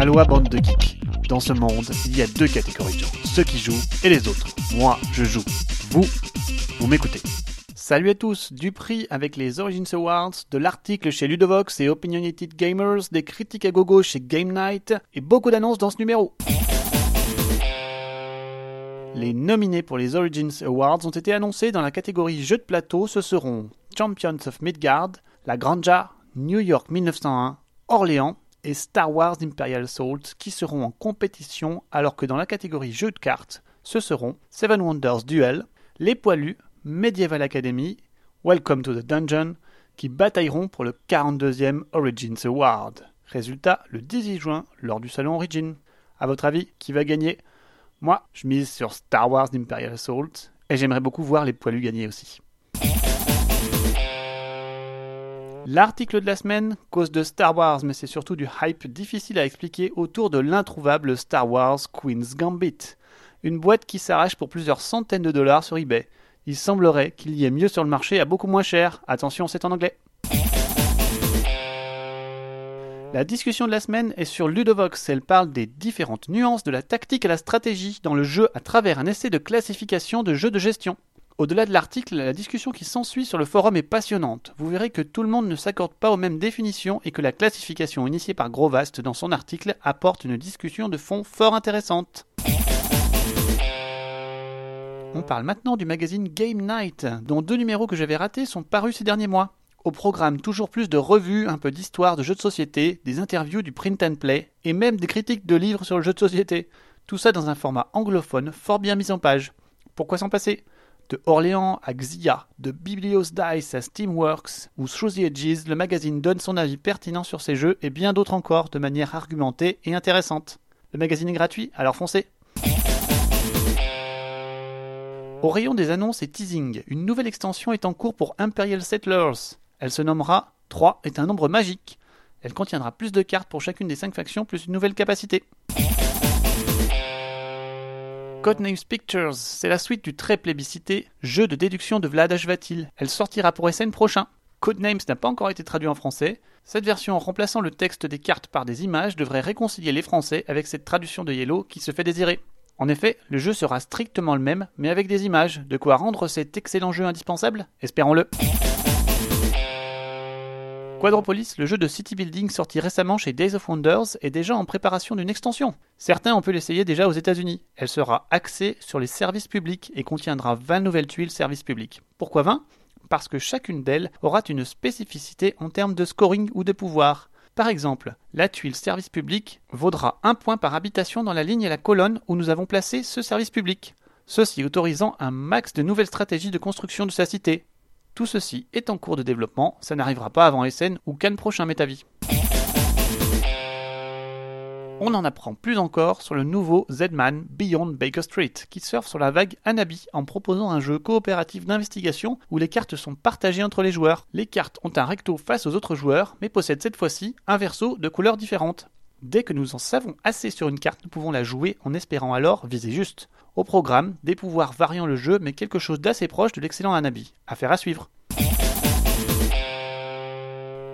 Aloha bande de geeks. Dans ce monde, il y a deux catégories de gens, ceux qui jouent et les autres. Moi, je joue. Vous, vous m'écoutez. Salut à tous, du prix avec les Origins Awards, de l'article chez Ludovox et Opinionated Gamers, des critiques à gogo chez Game Night et beaucoup d'annonces dans ce numéro. Les nominés pour les Origins Awards ont été annoncés dans la catégorie Jeux de plateau. Ce seront Champions of Midgard, La Granja, New York 1901, Orléans et Star Wars Imperial Assault qui seront en compétition alors que dans la catégorie Jeux de cartes, ce seront Seven Wonders Duel, Les Poilus, Medieval Academy, Welcome to the Dungeon qui batailleront pour le 42e Origins Award. Résultat le 18 juin lors du salon Origin. À votre avis, qui va gagner? Moi, je mise sur Star Wars Imperial Assault et j'aimerais beaucoup voir les poilus gagner aussi. L'article de la semaine cause de Star Wars, mais c'est surtout du hype difficile à expliquer autour de l'introuvable Star Wars Queen's Gambit. Une boîte qui s'arrache pour plusieurs centaines de dollars sur eBay. Il semblerait qu'il y ait mieux sur le marché à beaucoup moins cher. Attention, c'est en anglais. La discussion de la semaine est sur Ludovox. Elle parle des différentes nuances de la tactique à la stratégie dans le jeu à travers un essai de classification de jeux de gestion. Au-delà de l'article, la discussion qui s'ensuit sur le forum est passionnante. Vous verrez que tout le monde ne s'accorde pas aux mêmes définitions et que la classification initiée par Grovast dans son article apporte une discussion de fond fort intéressante. On parle maintenant du magazine Game Night, dont deux numéros que j'avais ratés sont parus ces derniers mois. Au programme, toujours plus de revues, un peu d'histoire de jeux de société, des interviews du print and play, et même des critiques de livres sur le jeu de société. Tout ça dans un format anglophone fort bien mis en page. Pourquoi s'en passer? De Orléans à Xia, de Biblios Dice à Steamworks ou the Edges, le magazine donne son avis pertinent sur ces jeux et bien d'autres encore de manière argumentée et intéressante. Le magazine est gratuit, alors foncez Au rayon des annonces et teasing, une nouvelle extension est en cours pour Imperial Settlers. Elle se nommera 3 est un nombre magique. Elle contiendra plus de cartes pour chacune des 5 factions plus une nouvelle capacité. Codenames Pictures, c'est la suite du très plébiscité jeu de déduction de Vlad Ashvatil. Elle sortira pour SN prochain. Codenames n'a pas encore été traduit en français. Cette version, en remplaçant le texte des cartes par des images, devrait réconcilier les Français avec cette traduction de Yellow qui se fait désirer. En effet, le jeu sera strictement le même, mais avec des images, de quoi rendre cet excellent jeu indispensable? Espérons-le. Quadropolis, le jeu de city building sorti récemment chez Days of Wonders, est déjà en préparation d'une extension. Certains ont pu l'essayer déjà aux États-Unis. Elle sera axée sur les services publics et contiendra 20 nouvelles tuiles services publics. Pourquoi 20 Parce que chacune d'elles aura une spécificité en termes de scoring ou de pouvoir. Par exemple, la tuile service public vaudra un point par habitation dans la ligne et la colonne où nous avons placé ce service public. Ceci autorisant un max de nouvelles stratégies de construction de sa cité, tout ceci est en cours de développement, ça n'arrivera pas avant SN ou Cannes prochain Métavis. On en apprend plus encore sur le nouveau Z-Man Beyond Baker Street, qui surfe sur la vague Anabi en proposant un jeu coopératif d'investigation où les cartes sont partagées entre les joueurs. Les cartes ont un recto face aux autres joueurs, mais possèdent cette fois-ci un verso de couleurs différentes. Dès que nous en savons assez sur une carte, nous pouvons la jouer en espérant alors viser juste. Au programme, des pouvoirs variant le jeu, mais quelque chose d'assez proche de l'excellent Anabi. Affaire à suivre.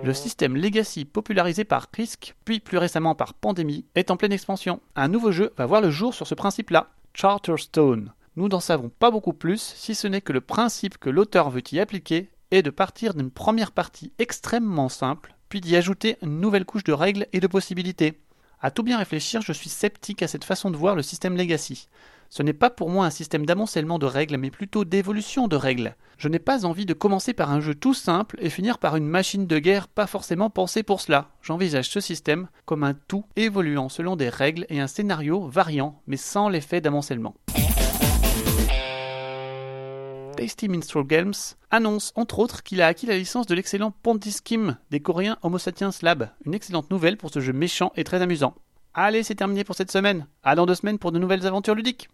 Le système Legacy popularisé par Risk, puis plus récemment par Pandemic, est en pleine expansion. Un nouveau jeu va voir le jour sur ce principe-là, Charterstone. Nous n'en savons pas beaucoup plus, si ce n'est que le principe que l'auteur veut y appliquer est de partir d'une première partie extrêmement simple, puis d'y ajouter une nouvelle couche de règles et de possibilités. À tout bien réfléchir, je suis sceptique à cette façon de voir le système Legacy. Ce n'est pas pour moi un système d'amoncellement de règles, mais plutôt d'évolution de règles. Je n'ai pas envie de commencer par un jeu tout simple et finir par une machine de guerre pas forcément pensée pour cela. J'envisage ce système comme un tout évoluant selon des règles et un scénario variant, mais sans l'effet d'amoncellement. Tasty Minstrel Games annonce entre autres qu'il a acquis la licence de l'excellent Ponty Kim des Coréens Homosatiens Slab. Une excellente nouvelle pour ce jeu méchant et très amusant. Allez, c'est terminé pour cette semaine. À dans deux semaines pour de nouvelles aventures ludiques.